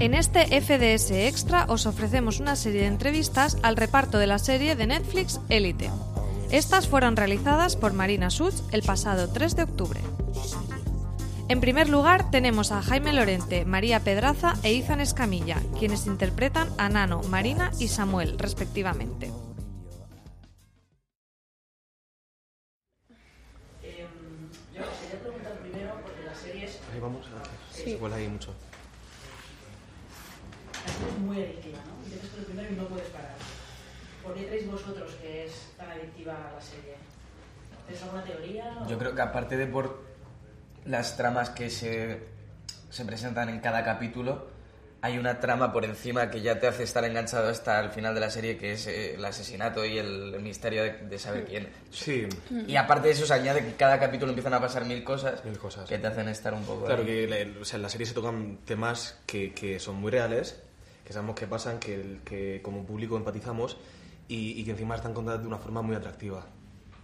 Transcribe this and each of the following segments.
En este FDS Extra os ofrecemos una serie de entrevistas al reparto de la serie de Netflix Elite. Estas fueron realizadas por Marina Such el pasado 3 de octubre. En primer lugar tenemos a Jaime Lorente, María Pedraza e Izan Escamilla, quienes interpretan a Nano, Marina y Samuel, respectivamente. Sí. igual hay mucho. la serie es muy adictiva, ¿no? Empiezas con el primero y no puedes parar. ¿Por qué creéis vosotros que es tan adictiva la serie? ¿Tenéis alguna teoría? o- Yo creo que aparte de por las tramas que se, se presentan en cada capítulo, hay una trama por encima que ya te hace estar enganchado hasta el final de la serie, que es eh, el asesinato y el, el misterio de, de saber quién. Sí, Y aparte de eso se añade que cada capítulo empiezan a pasar mil cosas, Mil cosas. que te hacen estar un poco... claro ahí. que o sea, en la serie se tocan temas que, que son muy reales, que sabemos que pasan, que, el- que como público empatizamos y, y que encima están contadas de una forma muy atractiva.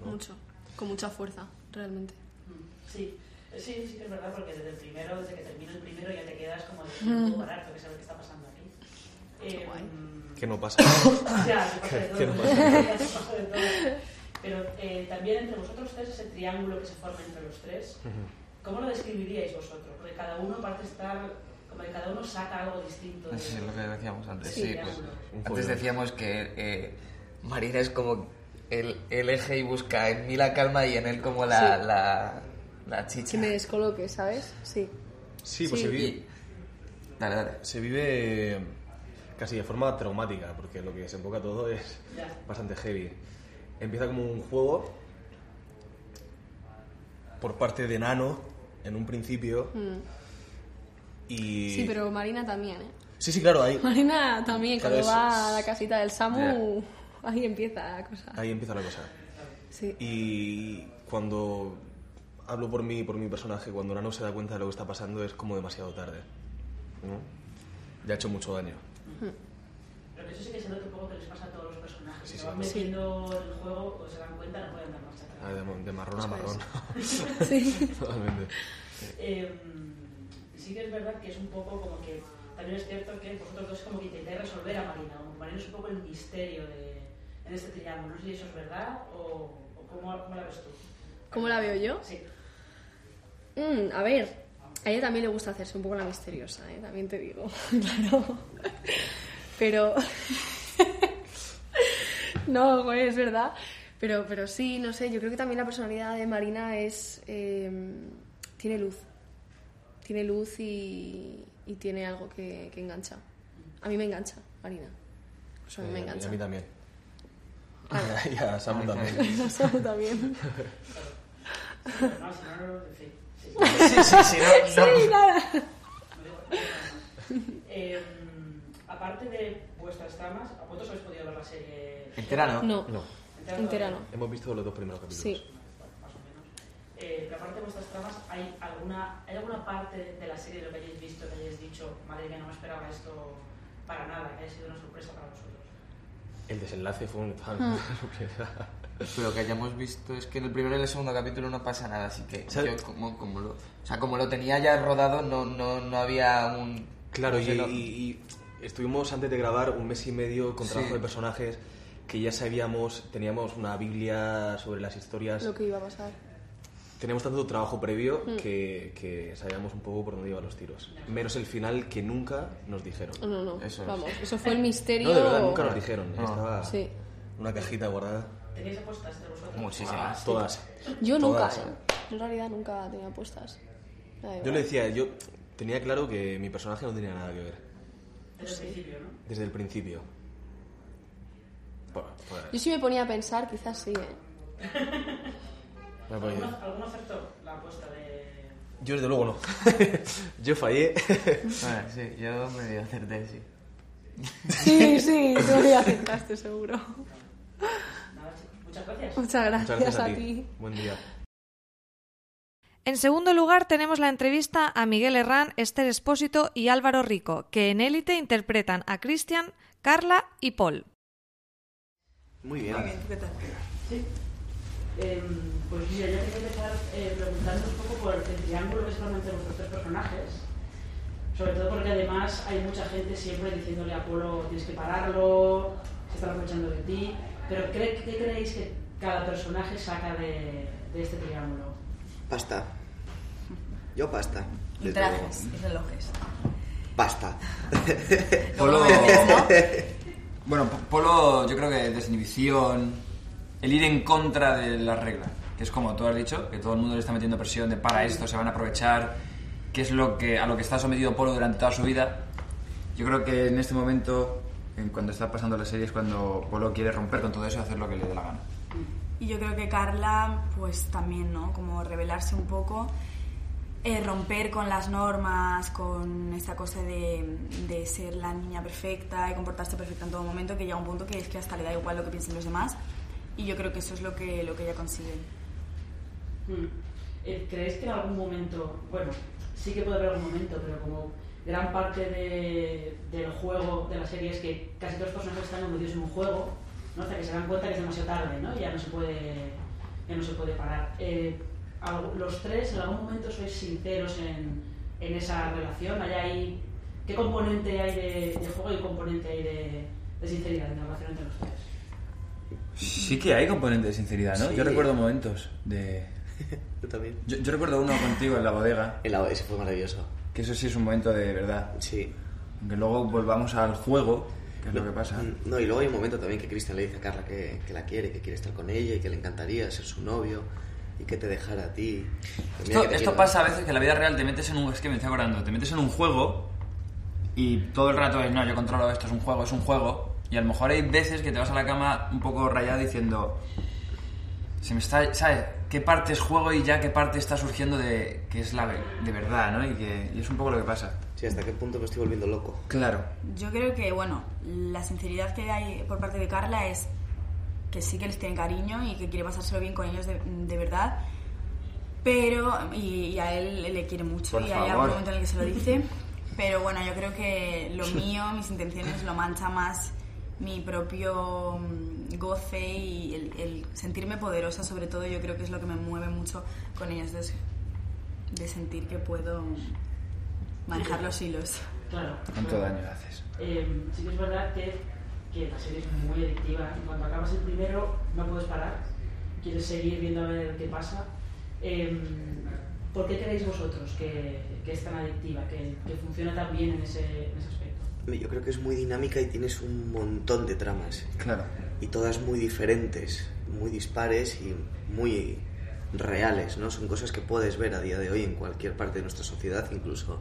Mucho. Con mucha fuerza, realmente. Sí. Sí, sí que es verdad, porque desde el primero, desde que termina el primero, ya te quedas como de no puedo parar, tengo que saber qué está pasando aquí. Eh, mm, Que no pasa. Ya, pasa de todo. ¿Qué no Ya te pasa de todo. Pero eh, también entre vosotros tres, ese triángulo que se forma entre los tres, ¿cómo lo describiríais vosotros? Porque cada uno parece estar, como que cada uno saca algo distinto. de- Eso es lo que decíamos antes. Sí, Sí, pues, antes decíamos que eh, Marina es como el, el eje y busca en mí la calma y en él como la, Sí. la, la chicha. Que me descoloque, ¿sabes? Sí. Sí, pues Sí. se vive, Dale, dale. se vive casi de forma traumática, porque lo que se enfoca todo es Ya. bastante heavy. Empieza como un juego por parte de Nano en un principio y... Sí, pero Marina también, ¿eh? Sí, sí, claro, ahí, Marina también, Claro, cuando es- va a la casita del Samu, ahí empieza la cosa. ahí empieza la cosa. Sí. Y cuando hablo por mí, por mi personaje, cuando Nano se da cuenta de lo que está pasando es como demasiado tarde. ¿no? Ya ha hecho mucho daño. Pero que eso sí que se nota un poco que les pasa a todos los personajes. Sí, se sí. van metiendo en el juego, o se dan cuenta, no pueden dar marcha atrás. Ah, De, de marrón a marrón. Sí. Totalmente. Eh, sí que es verdad que es un poco como que también es cierto que vosotros dos como que intentáis resolver a Marina. Marina es un poco el misterio de, en este triángulo. No sé si eso es verdad o, o cómo, cómo la ves tú. ¿Cómo la veo yo? Sí. Mm, a ver, a ella también le gusta hacerse un poco la misteriosa, ¿eh? también te digo, claro. Pero... no, güey, es verdad. Pero, pero sí, no sé, yo creo que también la personalidad de Marina es... eh, tiene luz. Tiene luz y, y tiene algo que, que engancha. A mí me engancha, Marina. A mí me engancha. Y a mí también. Ah. y a Samu también. A Samu también. No, si no, no, en fin. Sí, sí. Sí, no, no. Sí, nada. Eh, aparte de vuestras tramas, ¿a vosotros habéis podido ver la serie? Entera no. No, No, Entera entera no. hemos visto los dos primeros capítulos. Sí. más o menos. Eh, pero aparte de vuestras tramas, ¿hay alguna, ¿hay alguna parte de la serie de lo que hayáis visto que hayáis dicho, madre mía, no me esperaba esto para nada, que haya sido una sorpresa para vosotros? El desenlace fue un... Ah. Pero que hayamos visto es que en el primero y el segundo capítulo no pasa nada, así que yo como, como lo, o sea, como lo tenía ya rodado no, no, no había un... Claro, no y, sé, no- y- y estuvimos antes de grabar un mes y medio con trabajo Sí. de personajes que ya sabíamos, teníamos una biblia sobre las historias, Lo que iba a pasar. teníamos tanto trabajo previo Mm. que, que sabíamos un poco por dónde iban los tiros. Menos el final que nunca nos dijeron. No, no, no. Eso es. Vamos, eso fue el misterio. No, de verdad, nunca nos dijeron. No. Estaba Sí. una cajita guardada. ¿Tenéis apuestas de vosotros? Muchísimas. Todas. Yo nunca, Todas. ¿eh? En realidad nunca tenía puestas. Da Yo le decía, yo tenía claro que mi personaje no tenía nada que ver. Desde el principio, ¿no? Desde el principio. Bueno, pues, Yo sí me ponía a pensar, quizás sí, ¿eh? ¿Alguno, alguno acertó la apuesta de...? Yo desde luego no. yo fallé. Ah, sí, yo medio acerté, sí. Sí, sí, tú me aceptaste seguro. Muchas gracias. Muchas gracias, Muchas gracias a, a ti. ti. Buen día. En segundo lugar tenemos la entrevista a Miguel Herrán, Esther Espósito y Álvaro Rico, que en Élite interpretan a Cristian, Carla y Paul. Muy bien. Sí. Em, pues mira, yo quería empezar eh, preguntando un poco por el triángulo que se forma entre vuestros tres personajes. Sobre todo porque además hay mucha gente siempre diciéndole a Apolo tienes que pararlo, se están aprovechando de ti. Pero ¿qué, qué creéis que cada personaje saca de, de este triángulo? Pasta. Yo pasta. Y trajes y relojes. Pasta. Polo. Bueno, Polo, yo creo que desinhibición, el ir en contra de las reglas, que es como tú has dicho, que todo el mundo le está metiendo presión de para esto, se van a aprovechar, que es lo que, a lo que está sometido Polo durante toda su vida. Yo creo que en este momento, en cuando está pasando la serie, es cuando Polo quiere romper con todo eso y hacer lo que le dé la gana. Y yo creo que Carla, pues también, ¿no? Como revelarse un poco, eh, romper con las normas, con esta cosa de, de ser la niña perfecta y comportarse perfecta en todo momento, que llega un punto que es que hasta le da igual lo que piensen los demás. Y yo creo que eso es lo que, lo que ella consigue. Mm. Eh, ¿Creéis que en algún momento, bueno, sí que puede haber algún momento, pero como gran parte de- del juego de la serie es que casi todos los personajes están metidos en un juego, ¿no? hasta que se dan cuenta que es demasiado tarde, ¿no? Y ya no se puede, ya no se puede parar. Eh, los tres, en algún momento sois sinceros en, en esa relación, ¿Hay ahí, ¿qué componente hay de, de juego y qué componente hay de, de sinceridad en la relación entre los tres? Sí que hay componente de sinceridad, ¿no? Sí. Yo recuerdo momentos de... Yo también. Yo, yo recuerdo uno contigo en la bodega, El ese fue maravilloso. Que eso sí es un momento de verdad. Sí. Aunque luego volvamos al juego, que es lo que pasa. Mm, No, y luego hay un momento también que Cristian le dice a Carla que, que la quiere, que quiere estar con ella y que le encantaría ser su novio y que te dejara a ti. Mira Esto, esto quiero. pasa a veces que en la vida real te metes en un... Es que me estoy acordando, te metes en un juego y todo el rato es, no, yo controlo esto, es un juego, es un juego. Y a lo mejor hay veces que te vas a la cama un poco rayado diciendo, se me está, ¿sabes? ¿Qué parte es juego y ya qué parte está surgiendo de que es la de verdad, ¿no? Y, que, y es un poco lo que pasa. Sí, hasta qué punto me estoy volviendo loco. Claro. Yo creo que, bueno, la sinceridad que hay por parte de Carla es que sí que les tiene cariño y que quiere pasárselo bien con ellos de, de verdad, pero, y, y a él le quiere mucho Por y hay algún momento en el que se lo dice, pero bueno, yo creo que lo mío, mis intenciones, lo mancha más mi propio mm, goce y el, el sentirme poderosa, sobre todo, yo creo que es lo que me mueve mucho con ellos, de, de sentir que puedo manejar los hilos. Claro. ¿Cuánto daño haces? Eh, sí que es verdad que, que la serie es muy adictiva. Cuando acabas el primero no puedes parar, quieres seguir viendo a ver qué pasa. Eh, ¿Por qué creéis vosotros que, que es tan adictiva, que, que funciona tan bien en ese, en ese aspecto? Yo creo que es muy dinámica y tienes un montón de tramas. Claro. Y todas muy diferentes, muy dispares y muy reales, ¿no? Son cosas que puedes ver a día de hoy en cualquier parte de nuestra sociedad, incluso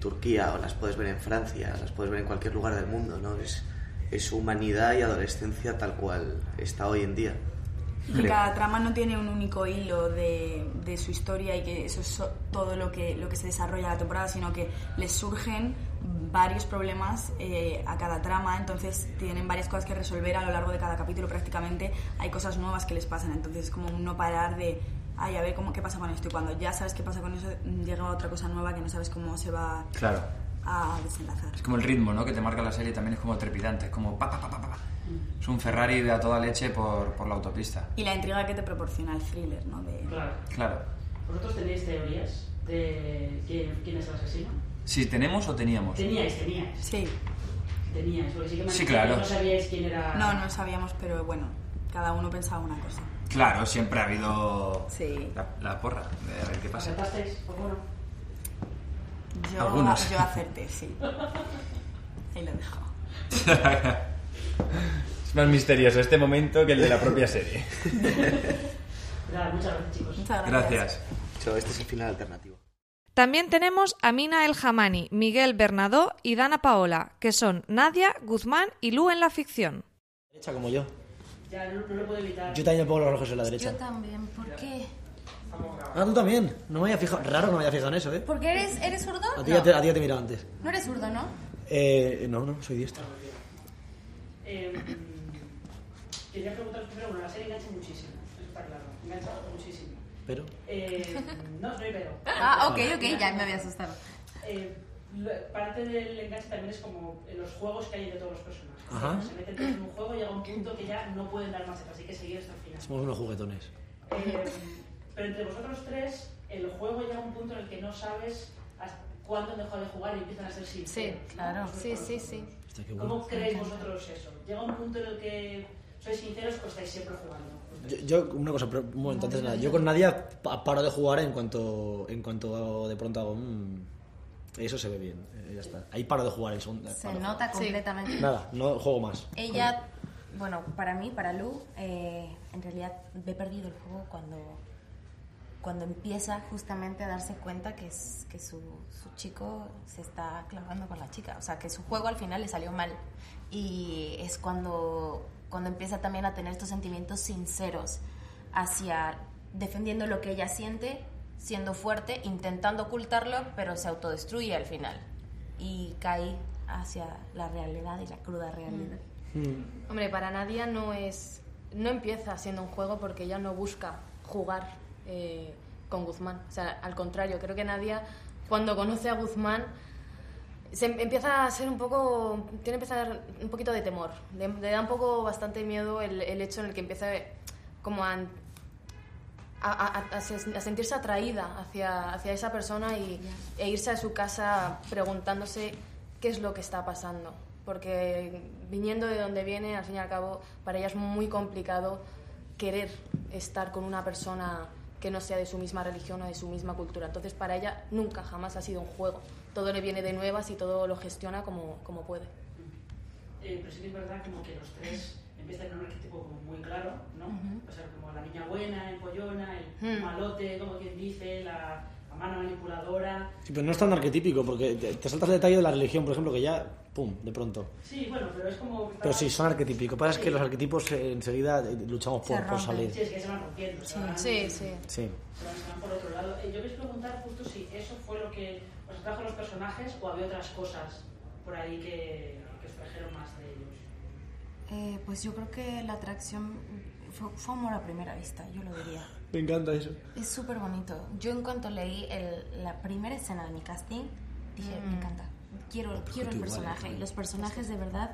Turquía, o las puedes ver en Francia, las puedes ver en cualquier lugar del mundo, ¿no? Es, es humanidad y adolescencia tal cual está hoy en día. Y cada trama no tiene un único hilo de, de su historia y que eso es todo lo que, lo que se desarrolla en la temporada, sino que les surgen varios problemas eh, a cada trama, entonces tienen varias cosas que resolver a lo largo de cada capítulo prácticamente, hay cosas nuevas que les pasan, entonces es como un no parar de, ay, a ver cómo, qué pasa con esto, y cuando ya sabes qué pasa con eso, llega otra cosa nueva que no sabes cómo se va Claro. a desenlazar. Es como el ritmo, ¿no? Que te marca la serie también es como trepidante, es como pa, pa, pa, pa, pa, pa. Es un Ferrari de a toda leche por, por la autopista. Y la intriga que te proporciona el thriller, ¿no? De, Claro. Claro. ¿Vosotros tenéis teorías de quién, quién es el asesino? Si tenemos o teníamos. Teníais, teníais. Sí, Teníais, porque sí que me Sí, claro. no sabíais quién era. no, no sabíamos, pero bueno, cada uno pensaba una cosa. Claro, siempre ha habido Sí. la, la porra de a ver qué pasa. ¿Acertasteis? Bueno. Yo, Algunos. yo acerté, sí. Ahí lo dejo. Es más misterioso este momento que el de la propia serie. Nada, muchas gracias, chicos. Muchas gracias. Gracias. Este es el final alternativo. También tenemos a Mina El Hamani, Miguel Bernadó y Dana Paola, que son Nadia, Guzmán y Lu en la ficción. derecha como yo. Ya no, no lo puedo evitar. Yo también me pongo los relojes en la derecha. Yo también, ¿por qué? Ah, tú también. No me había fijado. Raro que no me haya fijado en eso, ¿eh? ¿Porque eres, eres zurdo? A ti, no. ya te, a ti ya te he mirado antes. no eres zurdo, ¿no? Eh, no, no, soy diestro. Eh, quería preguntaros primero, bueno, la serie engancha muchísimo, eso está claro, engancha muchísimo. Pero. Eh, no, no hay pero. Ah, ok, ok, ya me había asustado. Eh, parte del enganche también es como los juegos que hay de todos los personajes. Ajá. Se meten en un juego, llega un punto que ya no pueden dar más, así que seguir hasta el final. Somos unos juguetones. Eh, pero entre vosotros tres, el juego llega a un punto en el que no sabes hasta cuándo han dejado de jugar y empiezan a ser sinceros. ¿no? claro. Vosotros Sí, sí, sí. ¿Cómo creéis vosotros eso? ¿Llega un punto en el que sois sinceros o estáis siempre jugando? Yo, yo, una cosa, pero un momento, antes de nada. Yo con Nadia pa- paro de jugar en cuanto, en cuanto de pronto hago. "Mm, eso se ve bien, eh, ya está. Ahí paro de jugar el segundo. Se nota completamente. Nada, no juego más. Ella, bueno, para mí, para Lu, eh, en realidad he perdido el juego cuando, cuando empieza justamente a darse cuenta que, es, que su, su chico se está clavando con la chica. O sea, que su juego al final le salió mal. Y es cuando, cuando empieza también a tener estos sentimientos sinceros hacia defendiendo lo que ella siente, siendo fuerte, intentando ocultarlo, pero se autodestruye al final. Y cae hacia la realidad y la cruda realidad. Hombre, para Nadia no es. No empieza siendo un juego porque ella no busca jugar eh, con Guzmán. O sea, al contrario, creo que Nadia, cuando conoce a Guzmán, se em- empieza a ser un poco. Tiene que empezar un poquito de temor. Le, le da un poco bastante miedo el, el hecho en el que empieza como a, a, a- a sentirse atraída hacia, hacia esa persona y, e irse a su casa preguntándose qué es lo que está pasando. Porque viniendo de donde viene, al fin y al cabo, para ella es muy complicado querer estar con una persona que no sea de su misma religión o de su misma cultura. Entonces, para ella nunca, jamás ha sido un juego. Todo le viene de nuevas y todo lo gestiona como, como puede. Eh, pero sí que es verdad como que los tres empiezan con un arquetipo como muy claro, ¿no? O sea, como la niña buena, el pollona, el Hmm. malote, como quien dice, la, la mano manipuladora. Sí, pero no es tan arquetípico, porque te, te saltas el detalle de la religión, por ejemplo, que ya, pum, de pronto. Sí, bueno, pero es como... Pero sí, son arquetípicos. Lo que pasa es que los arquetipos eh, enseguida eh, luchamos por, por salir. Sí, es que se van rompiendo. se van- Sí, sí. Sí. se van- se van por otro lado. Eh, yo quería preguntar justo si eso fue lo que los personajes o había otras cosas por ahí que, que os trajeron más de ellos. Eh, pues yo creo que la atracción fue, fue amor a primera vista, yo lo diría. Me encanta eso. Es súper bonito. Yo en cuanto leí el- la primera escena de mi casting, dije, Mm. me encanta. Quiero, quiero el personaje. igual. Y los personajes de verdad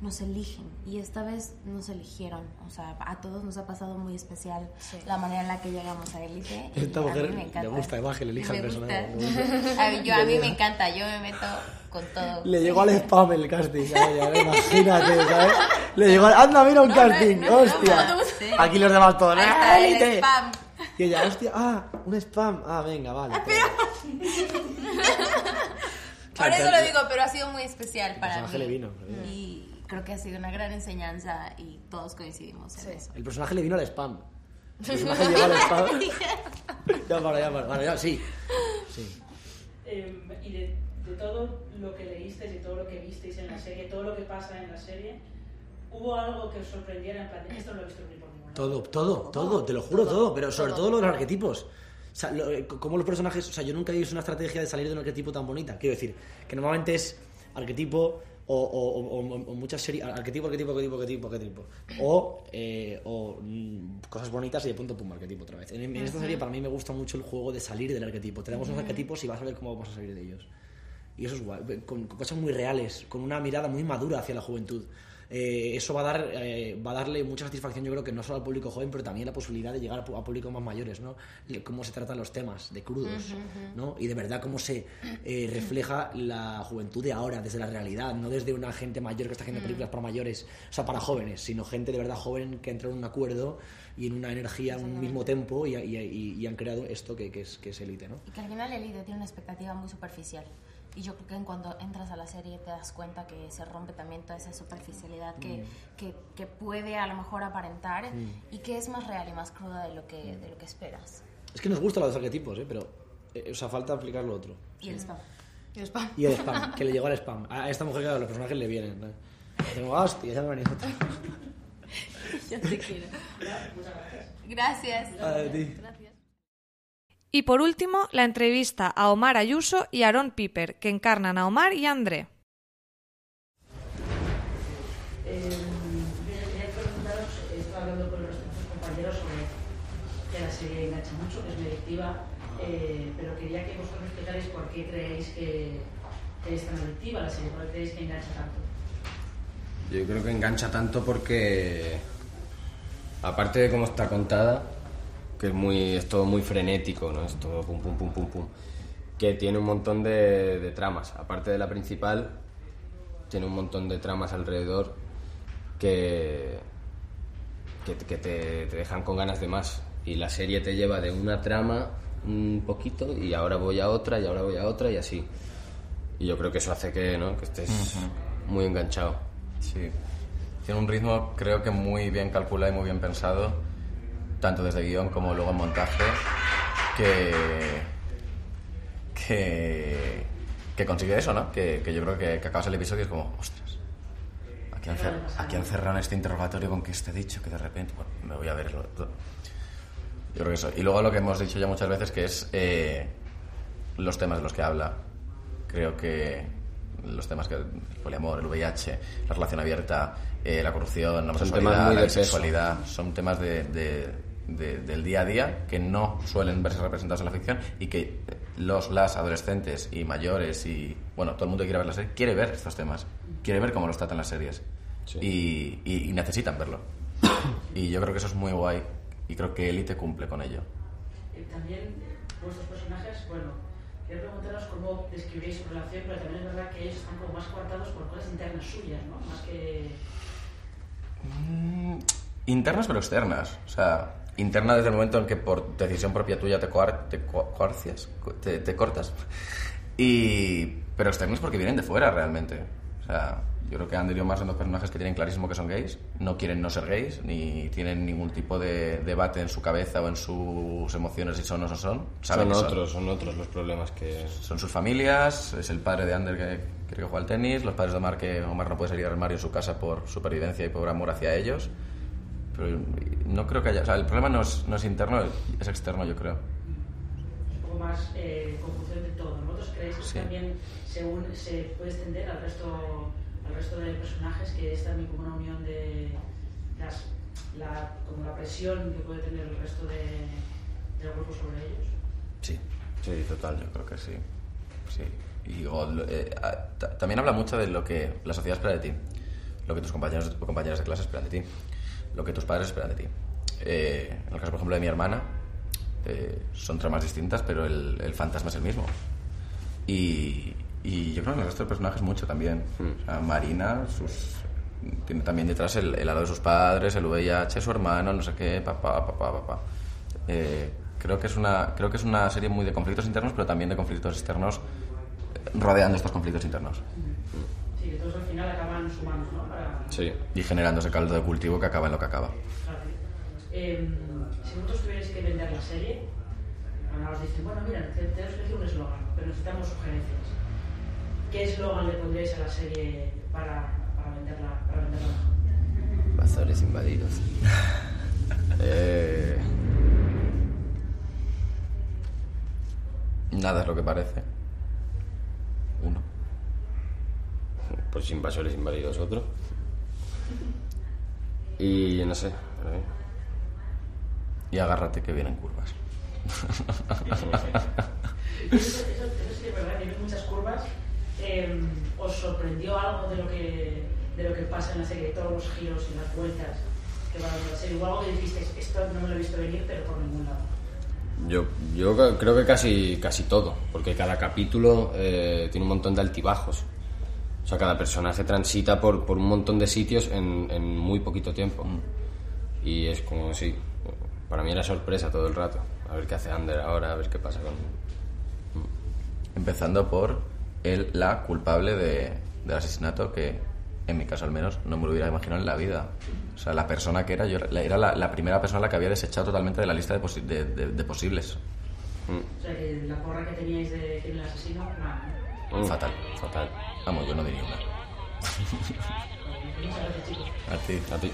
nos eligen. Y esta vez nos eligieron. O sea, a todos nos ha pasado muy especial la manera en la que llegamos a Élite. y Esta a mí mujer me le encanta. gusta además que le elija Me el gusta. personaje. le gusta. A mí- yo, a mí me encanta. Yo me meto con todo. Le llegó al spam el casting, ¿sabes? Ya ves, imagínate, ¿sabes? Le llegó al... ¡Anda, mira un No, casting! no, no, ¡Hostia! no, sí. Aquí los demás todos, Ahí ¡ah, está el élite! spam. Y ella, hostia, ah, un spam. Ah, venga, vale. Por eso lo digo, pero ha sido muy especial para personaje mí. le vino, le vino. Y creo que ha sido una gran enseñanza y todos coincidimos en eso. El personaje le vino al spam. El personaje llegó al spam. ya para, ya para. Bueno, ya, sí. Sí. Eh, y de, de todo lo que leísteis y todo lo que visteis en la serie, todo lo que pasa en la serie, ¿hubo algo que os sorprendiera en plan, de, esto no lo he visto ni por ningún lado? Todo, todo, todo, te lo juro, todo, pero sobre todo. todo lo de los arquetipos. O sea, lo- eh, como los personajes, o sea, yo nunca he visto una estrategia de salir de un arquetipo tan bonita. Quiero decir, que normalmente es arquetipo o, o- o- o- muchas series, arquetipo, arquetipo, arquetipo, arquetipo, arquetipo. O, eh, o mm, cosas bonitas y de pronto, pum, arquetipo otra vez. En, en esta serie para mí me gusta mucho el juego de salir del arquetipo. Te damos unos arquetipos y vas a ver cómo vamos a salir de ellos. Y eso es guay, con, con cosas muy reales, con una mirada muy madura hacia la juventud. Eh, eso va a, dar, eh, va a darle mucha satisfacción, yo creo que no solo al público joven, pero también la posibilidad de llegar a, públicos más mayores, ¿no? Cómo se tratan los temas de crudos, ¿no? Y de verdad cómo se eh, refleja la juventud de ahora, desde la realidad, no desde una gente mayor que está haciendo películas para mayores, o sea, para jóvenes, sino gente de verdad joven que entra en un acuerdo y en una energía, en un mismo tempo y, y- y- han creado esto que, que es, que es élite, ¿no? Y que al final el líder tiene una expectativa muy superficial. Y yo creo que en cuando entras a la serie te das cuenta que se rompe también toda esa superficialidad que, que, que puede a lo mejor aparentar y que es más real y más cruda de lo que, de lo que esperas. Es que nos gustan los arquetipos, ¿eh? Pero, eh, o sea, falta aplicar lo otro. Y el spam. Y el spam. Y el spam, que le llegó al spam. A esta mujer, claro, los personajes le vienen. ¿no? Tengo hostia, ya me ha venido otro. Ya te quiero. Gracias. A ti. Y por último, la entrevista a Omar Ayuso y Aaron Piper, que encarnan a Omar y a André. Eh, estado hablando con nuestros compañeros sobre que la serie engancha mucho, que es muy adictiva, pero quería que vosotros explicarais por qué creéis que, que es tan adictiva la serie, por qué creéis que engancha tanto. Yo creo que engancha tanto porque, aparte de cómo está contada, que es, muy, es todo muy frenético, ¿no? Es todo pum, pum, pum, pum, pum. Que tiene un montón de, de tramas. Aparte de la principal, tiene un montón de tramas alrededor que, que, que te, te dejan con ganas de más. Y la serie te lleva de una trama un poquito y ahora voy a otra y ahora voy a otra y así. Y yo creo que eso hace que, ¿no? que estés muy enganchado. Sí. Tiene un ritmo, creo que muy bien calculado y muy bien pensado, tanto desde guion como luego en montaje, que. que. que consigue eso, ¿no? Que, que yo creo que, que acabas el episodio y es como, ostras. Aquí han, cer- aquí han cerrado este interrogatorio con que esté dicho que de repente, bueno, me voy a ver. lo- lo- Yo creo que eso. Y luego lo que hemos dicho ya muchas veces que es eh, los temas de los que habla. Creo que los temas que el poliamor, el VIH, la relación abierta, eh, la corrupción, la homosexualidad, la bisexualidad, son temas de, de- de- del día a día que no suelen verse representados en la ficción y que los, las adolescentes y mayores y, bueno, todo el mundo que quiere ver la serie, quiere ver estos temas, quiere ver cómo los tratan las series y, y- y necesitan verlo. y yo creo que eso es muy guay y creo que Elite cumple con ello. También vuestros personajes, bueno, quería preguntaros cómo describiréis su relación, pero también es verdad que ellos están como más coartados por cosas internas suyas, ¿no? Más que... Internas pero externas. O sea, interna desde el momento en que por decisión propia tuya te, coar- te co- coarcias, co- te, te cortas. Y, pero externas porque vienen de fuera realmente. O sea, yo creo que Ander y Omar son dos personajes que tienen clarísimo que son gays, no quieren no ser gays, ni tienen ningún tipo de debate en su cabeza o en sus emociones si son o no son. Saben Son otros, son otros los problemas que... son sus familias, es el padre de Ander que quiere que juegue al tenis, los padres de Omar que Omar no puede salir del armario en su casa por supervivencia y por amor hacia ellos. Pero no creo que haya... O sea, el problema no es, no es interno, es externo, yo creo. es un poco más eh, confusión de todo. ¿Vosotros creéis que Sí. también se, se puede extender al resto, al resto de personajes, que es también como una unión de las, la, como la presión que puede tener el resto de, del grupo sobre ellos? Sí. Sí, total, yo creo que sí. Sí. Y lo- eh, a- también habla mucho de lo que la sociedad espera de ti, lo que tus compañeros o compañeras de clase esperan de ti, lo que tus padres esperan de ti. Eh, en el caso, por ejemplo, de mi hermana, eh, son tramas distintas, pero el, el fantasma es el mismo. Y, y yo creo que en el resto de personajes mucho también. O sea, Marina, sus, tiene también detrás el, el lado de sus padres, el VIH, su hermano, no sé qué, papá, papá, papá. Eh, creo, que es una, creo que es una serie muy de conflictos internos, pero también de conflictos externos, eh, rodeando estos conflictos internos. Sí, que todos al final acaban sumando, ¿no? Para, Sí. Y generando ese caldo de cultivo que acaba en lo que acaba. Eh, si vosotros tuvierais que vender la serie, ahora os dicen, bueno, mira, te- tenemos que decir un eslogan, pero necesitamos sugerencias. ¿Qué eslogan le pondríais a la serie para, para venderla? Para venderla mejor? Invasores invadidos. eh, Nada es lo que parece. Uno. pues invasores invadidos otro. Y no sé. Y agárrate que vienen curvas. Eso, eso, eso sí que es verdad, tiene muchas curvas. Eh, ¿Os sorprendió algo de lo, que, de lo que pasa en la serie, todos los giros y las vueltas que van a serie? ¿O algo que dijisteis, esto no me lo he visto venir, pero por ningún lado? Yo, yo creo que casi, casi todo, porque cada capítulo eh, tiene un montón de altibajos. O sea, cada personaje transita por, por un montón de sitios en, en muy poquito tiempo. Y es como, sí, para mí era sorpresa todo el rato. A ver qué hace Ander ahora, a ver qué pasa con... Empezando por el, la culpable de, del asesinato que, en mi caso al menos, no me lo hubiera imaginado en la vida. O sea, la persona que era, yo era la, la primera persona a la que había desechado totalmente de la lista de, posi- de- de- de posibles. O sea, que la porra que teníais de el asesino, no. Mm. Fatal, fatal. Vamos, yo no diría una. A ti. A ti.